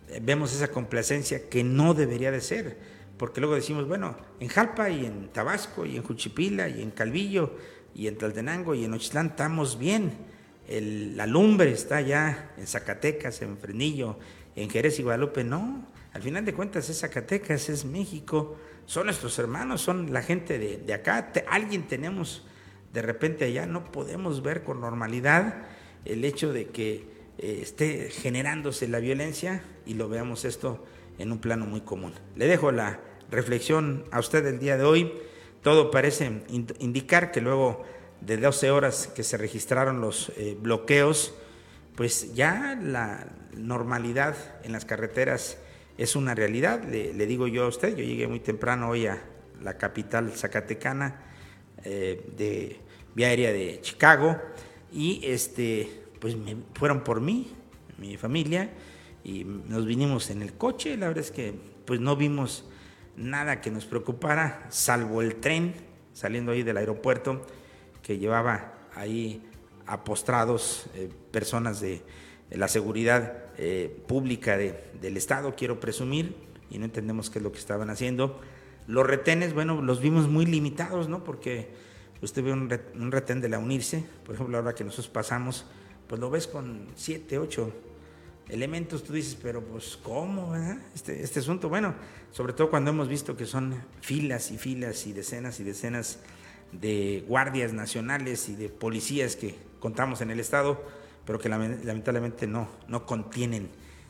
eh, vemos esa complacencia que no debería de ser, porque luego decimos, bueno, en Jalpa y en Tabasco y en Juchipila y en Calvillo y en Taldenango y en Ochitlán estamos bien. El, la lumbre está ya en Zacatecas, en Frenillo, en Jerez y Guadalupe. No, al final de cuentas es Zacatecas, es México, son nuestros hermanos, son la gente de, de acá. alguien tenemos de repente allá no podemos ver con normalidad el hecho de que eh, esté generándose la violencia y lo veamos esto en un plano muy común. Le dejo la reflexión a usted el día de hoy. Todo parece indicar que luego de 12 horas que se registraron los eh, bloqueos, pues ya la normalidad en las carreteras es una realidad. Le, digo yo a usted, yo llegué muy temprano hoy a la capital zacatecana eh, de vía aérea de Chicago y este, pues me fueron por mí, mi familia, y nos vinimos en el coche. La verdad es que pues no vimos nada que nos preocupara, salvo el tren saliendo ahí del aeropuerto que llevaba ahí apostrados eh, personas de, la seguridad eh, pública del Estado, quiero presumir, y no entendemos qué es lo que estaban haciendo. Los retenes, bueno, los vimos muy limitados, ¿no? Porque usted ve un, retén de la UNIRSE, por ejemplo, ahora que nosotros pasamos, pues lo ves con siete, ocho elementos, tú dices, pero pues ¿cómo? Este, este asunto, bueno, sobre todo cuando hemos visto que son filas y filas y decenas y decenas de guardias nacionales y de policías que contamos en el Estado, pero que lamentablemente no, no contienen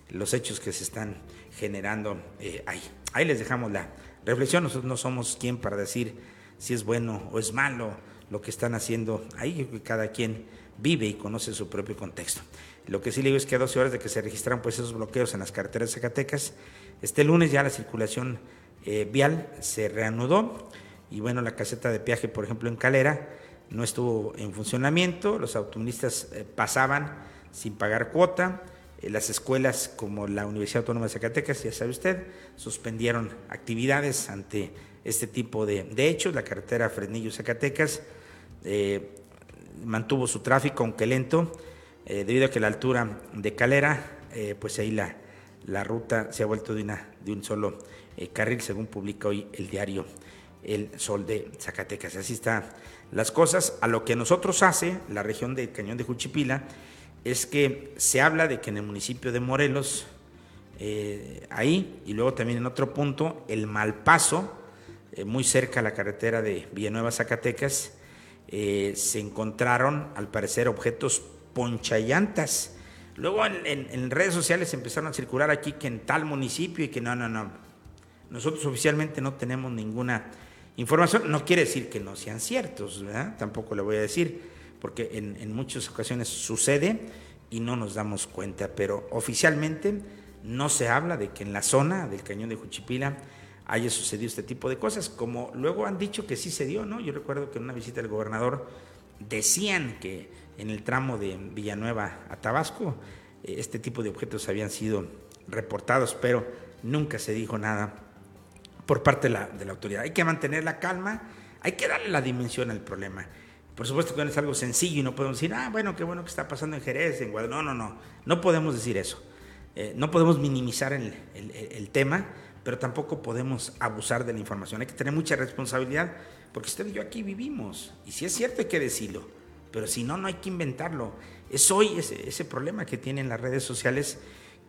los hechos que se están generando eh, ahí. Ahí les dejamos la reflexión, nosotros no somos quien para decir si es bueno o es malo lo que están haciendo ahí, cada quien vive y conoce su propio contexto. Lo que sí le digo es que a 12 horas de que se registraron pues esos bloqueos en las carreteras de Zacatecas, este lunes ya la circulación eh, vial se reanudó y bueno, la caseta de peaje, por ejemplo, en Calera no estuvo en funcionamiento, los automovilistas eh, pasaban sin pagar cuota, eh, las escuelas como la Universidad Autónoma de Zacatecas, ya sabe usted, suspendieron actividades ante este tipo de, hechos. La carretera Fresnillo-Zacatecas eh, mantuvo su tráfico, aunque lento, debido a que la altura de Calera, pues ahí la, la, ruta se ha vuelto de, una, de un solo carril, según publica hoy el diario El Sol de Zacatecas. Así están las cosas. A lo que nosotros hace la región del Cañón de Juchipila es que se habla de que en el municipio de Morelos, ahí, y luego también en otro punto, el Malpaso, eh, muy cerca a la carretera de Villanueva, Zacatecas, eh, se encontraron, al parecer, objetos ponchallantas. Luego en, redes sociales empezaron a circular aquí que en tal municipio y que no, no, no. Nosotros oficialmente no tenemos ninguna información. No quiere decir que no sean ciertos, ¿verdad? Tampoco le voy a decir, porque en, en muchas ocasiones sucede y no nos damos cuenta. Pero oficialmente no se habla de que en la zona del cañón de Juchipila haya sucedido este tipo de cosas, como luego han dicho que sí se dio, ¿no? Yo recuerdo que en una visita del gobernador decían que en el tramo de Villanueva a Tabasco eh, este tipo de objetos habían sido reportados, pero nunca se dijo nada por parte de la, autoridad. Hay que mantener la calma, hay que darle la dimensión al problema. Por supuesto que no es algo sencillo y no podemos decir, ah, bueno, qué bueno que está pasando en Jerez, en Guadalajara. No, no, no, no podemos decir eso. Eh, no podemos minimizar el tema pero tampoco podemos abusar de la información. Hay que tener mucha responsabilidad, porque usted y yo aquí vivimos, y si es cierto hay que decirlo, pero si no, no hay que inventarlo. Es hoy ese, ese problema que tienen las redes sociales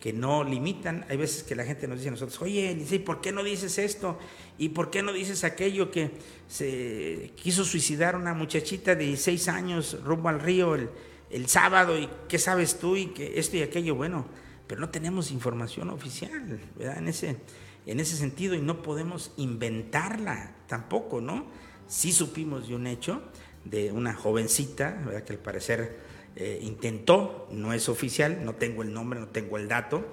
que no limitan. Hay veces que la gente nos dice a nosotros, oye, ¿y por qué no dices esto? ¿Y por qué no dices aquello que se quiso suicidar una muchachita de 16 años rumbo al río el, el sábado? ¿Y qué sabes tú? Y que esto y aquello, bueno, pero no tenemos información oficial, ¿verdad? En ese, en ese sentido, y no podemos inventarla tampoco, ¿no? Sí supimos de un hecho de una jovencita, ¿verdad? Que al parecer eh, intentó, no es oficial, no tengo el nombre, no tengo el dato.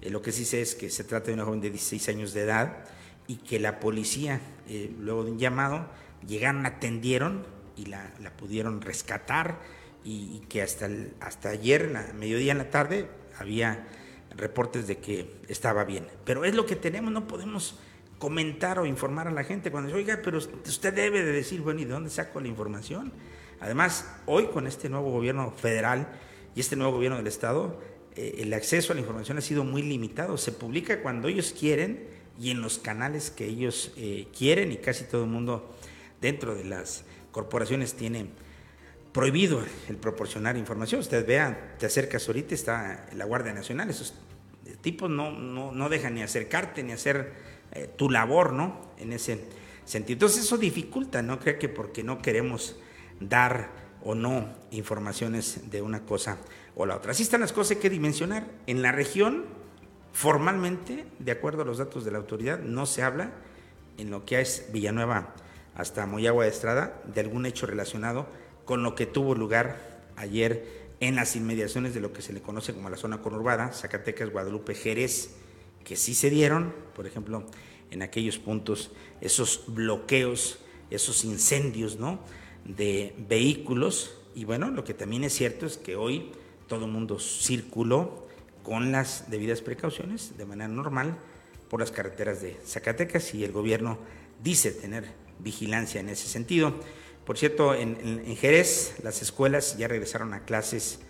Eh, lo que sí sé es que se trata de una joven de 16 años de edad y que la policía, eh, luego de un llamado, llegaron, atendieron y la, pudieron rescatar y, que hasta, hasta ayer, a mediodía en la tarde, había reportes de que estaba bien. Pero es lo que tenemos, no podemos comentar o informar a la gente cuando dice, oiga, pero usted debe de decir, bueno, ¿y de dónde saco la información? Además, hoy con este nuevo gobierno federal y este nuevo gobierno del Estado, eh, el acceso a la información ha sido muy limitado. Se publica cuando ellos quieren y en los canales que ellos eh, quieren y casi todo el mundo dentro de las corporaciones tiene prohibido el proporcionar información. Usted vea, te acercas ahorita, está la Guardia Nacional, esos tipos no, no, dejan ni acercarte ni hacer eh, tu labor, ¿no? En ese sentido. Entonces eso dificulta, ¿no? Creo que porque no queremos dar o no informaciones de una cosa o la otra. Así están las cosas, hay que dimensionar. En la región, formalmente, de acuerdo a los datos de la autoridad, no se habla en lo que es Villanueva hasta Moyagua de Estrada de algún hecho relacionado con lo que tuvo lugar ayer en las inmediaciones de lo que se le conoce como la zona conurbada, Zacatecas, Guadalupe, Jerez, que sí se dieron, por ejemplo, en aquellos puntos, esos bloqueos, esos incendios, ¿no? De vehículos y bueno, lo que también es cierto es que hoy todo el mundo circuló con las debidas precauciones de manera normal por las carreteras de Zacatecas y el gobierno dice tener vigilancia en ese sentido. Por cierto, en, Jerez las escuelas ya regresaron a clases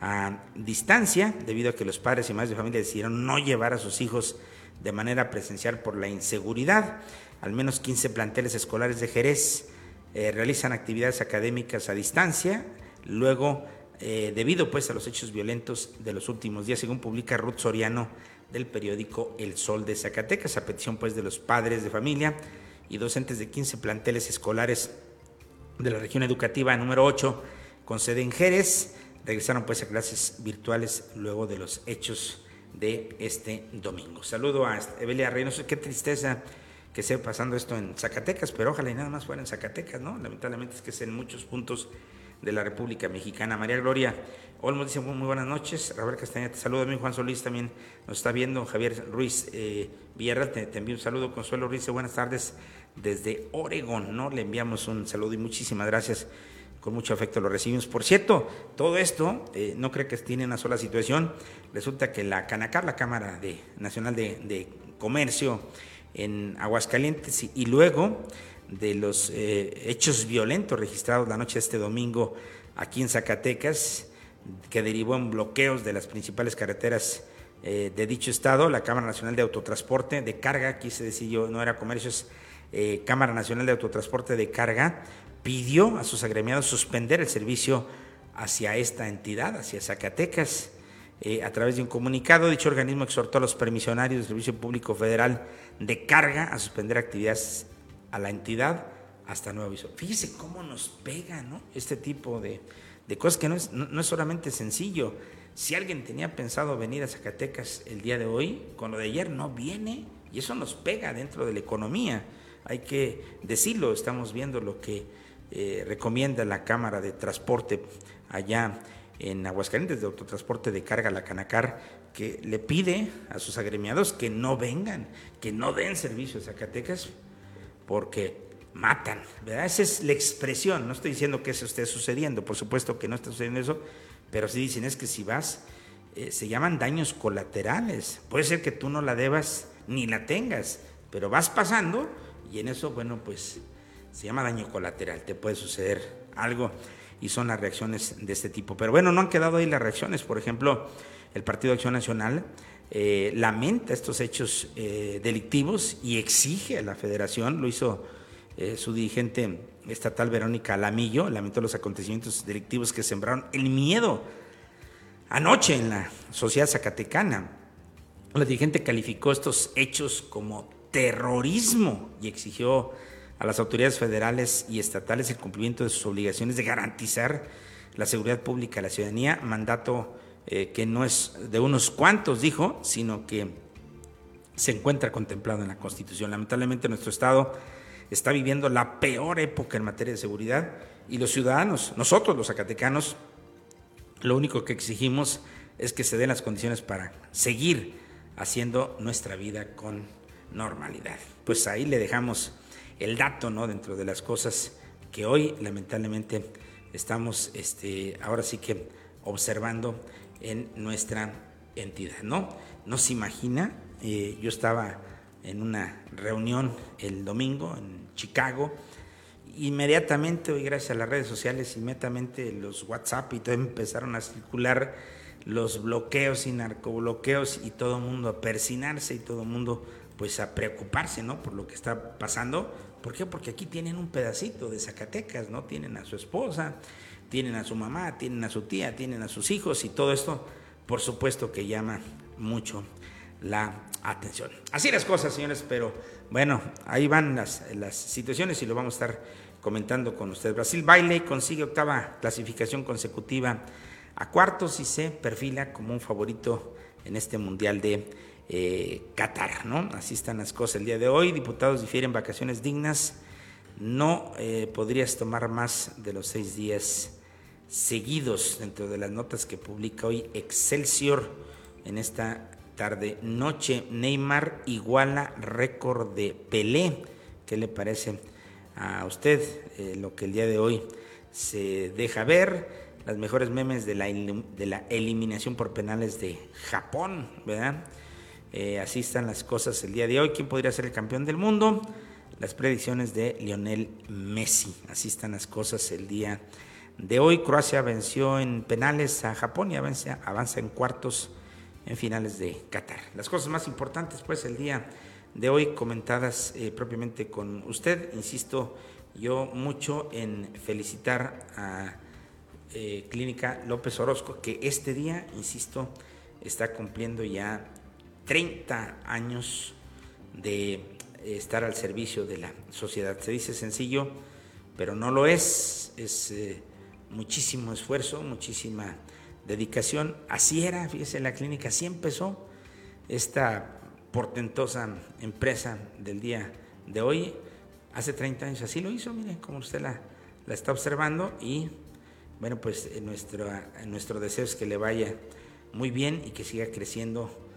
a distancia debido a que los padres y madres de familia decidieron no llevar a sus hijos de manera presencial por la inseguridad. Al menos 15 planteles escolares de Jerez eh, realizan actividades académicas a distancia, luego, eh, debido pues a los hechos violentos de los últimos días, según publica Ruth Soriano del periódico El Sol de Zacatecas, a petición pues de los padres de familia y docentes de 15 planteles escolares de la región educativa número 8, con sede en Jerez, regresaron pues a clases virtuales luego de los hechos de este domingo. Saludo a Evelia Reynoso, qué tristeza que esté pasando esto en Zacatecas, pero ojalá y nada más fuera en Zacatecas, ¿no? Lamentablemente es que es en muchos puntos de la República Mexicana. María Gloria Olmos dice muy, buenas noches. Rafael Castañeda te saluda. Juan Solís también nos está viendo. Javier Ruiz eh, Villarreal te, envío un saludo. Consuelo Ruiz, buenas tardes desde Oregón, ¿no? Le enviamos un saludo y muchísimas gracias. Con mucho afecto lo recibimos. Por cierto, todo esto eh, no creo que tiene una sola situación. Resulta que la Canacar, la Cámara Nacional de Comercio, en Aguascalientes y, luego de los eh, hechos violentos registrados la noche de este domingo aquí en Zacatecas, que derivó en bloqueos de las principales carreteras eh, de dicho estado, la Cámara Nacional de Autotransporte de Carga, aquí se decidió, no era comercios, eh, Cámara Nacional de Autotransporte de Carga, pidió a sus agremiados suspender el servicio hacia esta entidad, hacia Zacatecas. Eh, a través de un comunicado, dicho organismo exhortó a los permisionarios del Servicio Público Federal de Carga a suspender actividades a la entidad hasta nuevo aviso. Fíjese cómo nos pega ¿no? este tipo de, cosas que no es, no, es solamente sencillo. Si alguien tenía pensado venir a Zacatecas el día de hoy, con lo de ayer no viene y eso nos pega dentro de la economía. Hay que decirlo, estamos viendo lo que eh, recomienda la Cámara de Transporte allá en Aguascalientes de Autotransporte de Carga, la Canacar, que le pide a sus agremiados que no vengan, que no den servicio a Zacatecas, porque matan. Esa es la expresión, no estoy diciendo que eso esté sucediendo, por supuesto que no está sucediendo eso, pero sí dicen es que si vas, eh, se llaman daños colaterales, puede ser que tú no la debas ni la tengas, pero vas pasando y en eso, bueno, pues se llama daño colateral, te puede suceder algo y son las reacciones de este tipo. Pero bueno, no han quedado ahí las reacciones. Por ejemplo, el Partido de Acción Nacional eh, lamenta estos hechos eh, delictivos y exige a la federación, lo hizo eh, su dirigente estatal Verónica Lamillo lamentó los acontecimientos delictivos que sembraron el miedo anoche en la sociedad zacatecana. La dirigente calificó estos hechos como terrorismo y exigió a las autoridades federales y estatales el cumplimiento de sus obligaciones de garantizar la seguridad pública a la ciudadanía, mandato eh, que no es de unos cuantos, dijo, sino que se encuentra contemplado en la Constitución. Lamentablemente nuestro Estado está viviendo la peor época en materia de seguridad y los ciudadanos, nosotros los zacatecanos, lo único que exigimos es que se den las condiciones para seguir haciendo nuestra vida con normalidad. Pues ahí le dejamos el dato, ¿no? Dentro de las cosas que hoy lamentablemente estamos, este, ahora sí que observando en nuestra entidad, ¿no? No se imagina, eh, yo estaba en una reunión el domingo en Chicago, inmediatamente, hoy gracias a las redes sociales, inmediatamente los WhatsApp y todo empezaron a circular los bloqueos y narcobloqueos y todo el mundo a persinarse y todo el mundo pues a preocuparse, ¿no? Por lo que está pasando. ¿Por qué? Porque aquí tienen un pedacito de Zacatecas, ¿no? Tienen a su esposa, tienen a su mamá, tienen a su tía, tienen a sus hijos y todo esto, por supuesto que llama mucho la atención. Así las cosas, señores, pero bueno, ahí van las, las situaciones y lo vamos a estar comentando con ustedes. Brasil Baile consigue octava clasificación consecutiva a cuartos y se perfila como un favorito en este Mundial de eh, Qatar, ¿no? Así están las cosas el día de hoy. Diputados difieren vacaciones dignas. No eh, podrías tomar más de los seis días seguidos dentro de las notas que publica hoy Excelsior en esta tarde noche. Neymar iguala récord de Pelé. ¿Qué le parece a usted eh, lo que el día de hoy se deja ver? Las mejores memes de la, de la eliminación por penales de Japón, ¿verdad? Eh, así están las cosas el día de hoy. ¿Quién podría ser el campeón del mundo? Las predicciones de Lionel Messi. Así están las cosas el día de hoy. Croacia venció en penales a Japón y avanza, avanza en cuartos en finales de Qatar. Las cosas más importantes, pues, el día de hoy comentadas eh, propiamente con usted. Insisto yo mucho en felicitar a eh, Clínica López Orozco, que este día, insisto, está cumpliendo ya 30 años de estar al servicio de la sociedad. Se dice sencillo, pero no lo es. Es eh, muchísimo esfuerzo, muchísima dedicación. Así era, fíjese, la clínica así empezó esta portentosa empresa del día de hoy. Hace 30 años así lo hizo, mire, como usted la, la está observando y bueno, pues eh, nuestro, nuestro deseo es que le vaya muy bien y que siga creciendo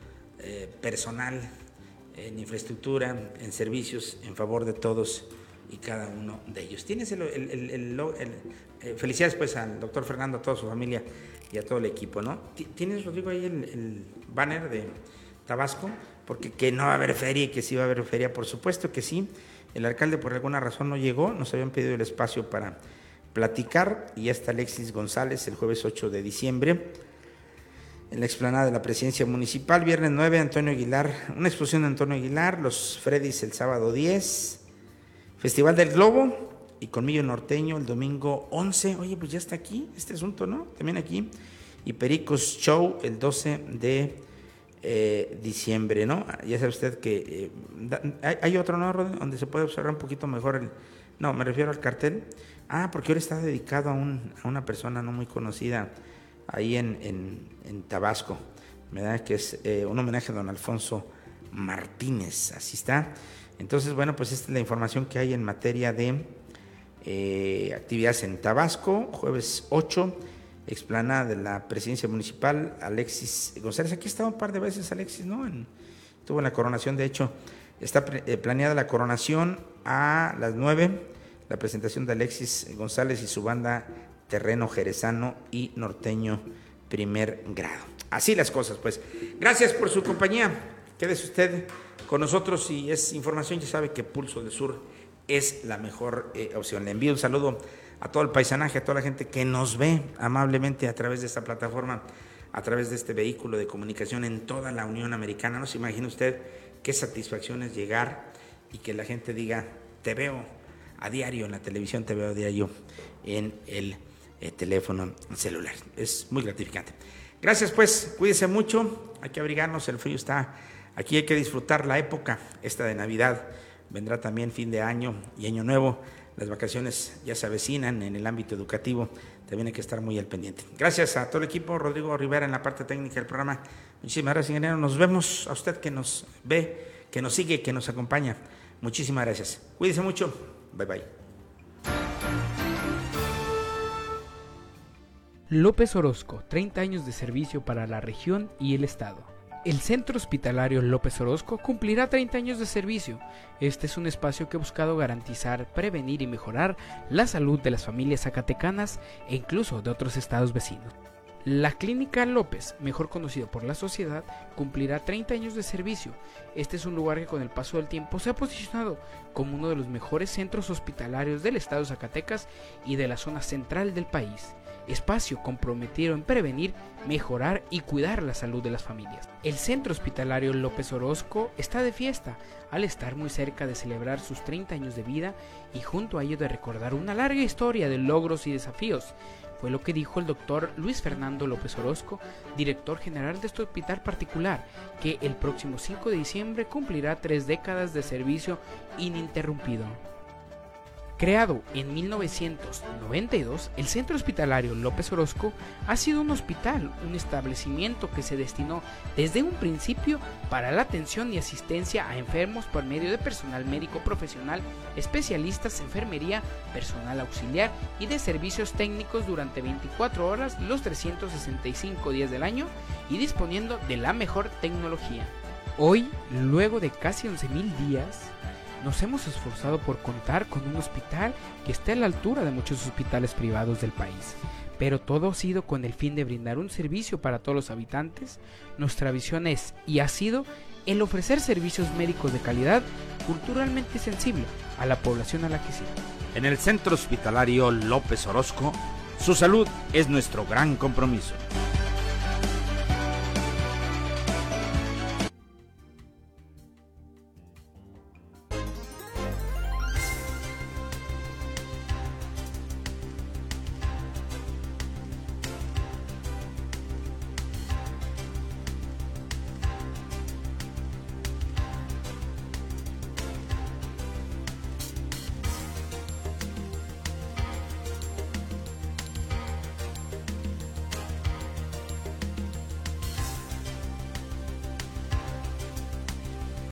eh, personal, en infraestructura, en servicios, en favor de todos y cada uno de ellos. Tienes el, eh, felicidades pues al doctor Fernando, a toda su familia y a todo el equipo, ¿no? ¿Tienes, Rodrigo, ahí el, banner de Tabasco? Porque que no va a haber feria y que sí va a haber feria, por supuesto que sí. El alcalde por alguna razón no llegó, nos habían pedido el espacio para platicar y ya está Alexis González el jueves 8 de diciembre en la explanada de la presidencia municipal. Viernes 9, Antonio Aguilar, una exposición de Antonio Aguilar, los Freddys el sábado 10, Festival del Globo y Colmillo Norteño el domingo 11. Oye, pues ya está aquí este asunto, ¿no? También aquí. Y Pericos Show el 12 de eh, diciembre, ¿no? Ya sabe usted que eh, hay, otro, ¿no? Donde se puede observar un poquito mejor el... No, me refiero al cartel. Ah, porque ahora está dedicado a, a una persona no muy conocida ahí en, Tabasco, ¿verdad? que es eh, un homenaje a don Alfonso Martínez, así está. Entonces, bueno, pues esta es la información que hay en materia de eh, actividades en Tabasco, jueves 8, explanada de la presidencia municipal, Alexis González. Aquí estado un par de veces Alexis, ¿no? En, tuvo en la coronación, de hecho, está eh, planeada la coronación a las 9, la presentación de Alexis González y su banda terreno jerezano y norteño primer grado. Así las cosas, pues. Gracias por su compañía. Quédese usted con nosotros y es información, ya sabe que Pulso del Sur es la mejor eh, opción. Le envío un saludo a todo el paisanaje, a toda la gente que nos ve amablemente a través de esta plataforma, a través de este vehículo de comunicación en toda la Unión Americana. No se imagina usted qué satisfacción es llegar y que la gente diga, te veo a diario en la televisión, te veo a diario en el eh, teléfono celular. Es muy gratificante. Gracias pues, cuídese mucho, hay que abrigarnos, el frío está aquí, hay que disfrutar la época, esta de Navidad, vendrá también fin de año y año nuevo, las vacaciones ya se avecinan en el ámbito educativo, también hay que estar muy al pendiente. Gracias a todo el equipo, Rodrigo Rivera en la parte técnica del programa, muchísimas gracias ingeniero, nos vemos a usted que nos ve, que nos sigue, que nos acompaña, muchísimas gracias, cuídese mucho, bye bye. López Orozco, 30 años de servicio para la región y el Estado. El Centro Hospitalario López Orozco cumplirá 30 años de servicio. Este es un espacio que ha buscado garantizar, prevenir y mejorar la salud de las familias zacatecanas e incluso de otros estados vecinos. La Clínica López, mejor conocido por la sociedad, cumplirá 30 años de servicio. Este es un lugar que con el paso del tiempo se ha posicionado como uno de los mejores centros hospitalarios del estado de Zacatecas y de la zona central del país espacio comprometido en prevenir, mejorar y cuidar la salud de las familias. El Centro Hospitalario López Orozco está de fiesta al estar muy cerca de celebrar sus 30 años de vida y junto a ello de recordar una larga historia de logros y desafíos. Fue lo que dijo el doctor Luis Fernando López Orozco, director general de este hospital particular, que el próximo 5 de diciembre cumplirá tres décadas de servicio ininterrumpido. Creado en 1992, el Centro Hospitalario López Orozco ha sido un hospital, un establecimiento que se destinó desde un principio para la atención y asistencia a enfermos por medio de personal médico profesional, especialistas, enfermería, personal auxiliar y de servicios técnicos durante 24 horas los 365 días del año y disponiendo de la mejor tecnología. Hoy, luego de casi 11.000 días, nos hemos esforzado por contar con un hospital que esté a la altura de muchos hospitales privados del país. Pero todo ha sido con el fin de brindar un servicio para todos los habitantes. Nuestra visión es y ha sido el ofrecer servicios médicos de calidad culturalmente sensible a la población a la que sirve. En el Centro Hospitalario López Orozco, su salud es nuestro gran compromiso.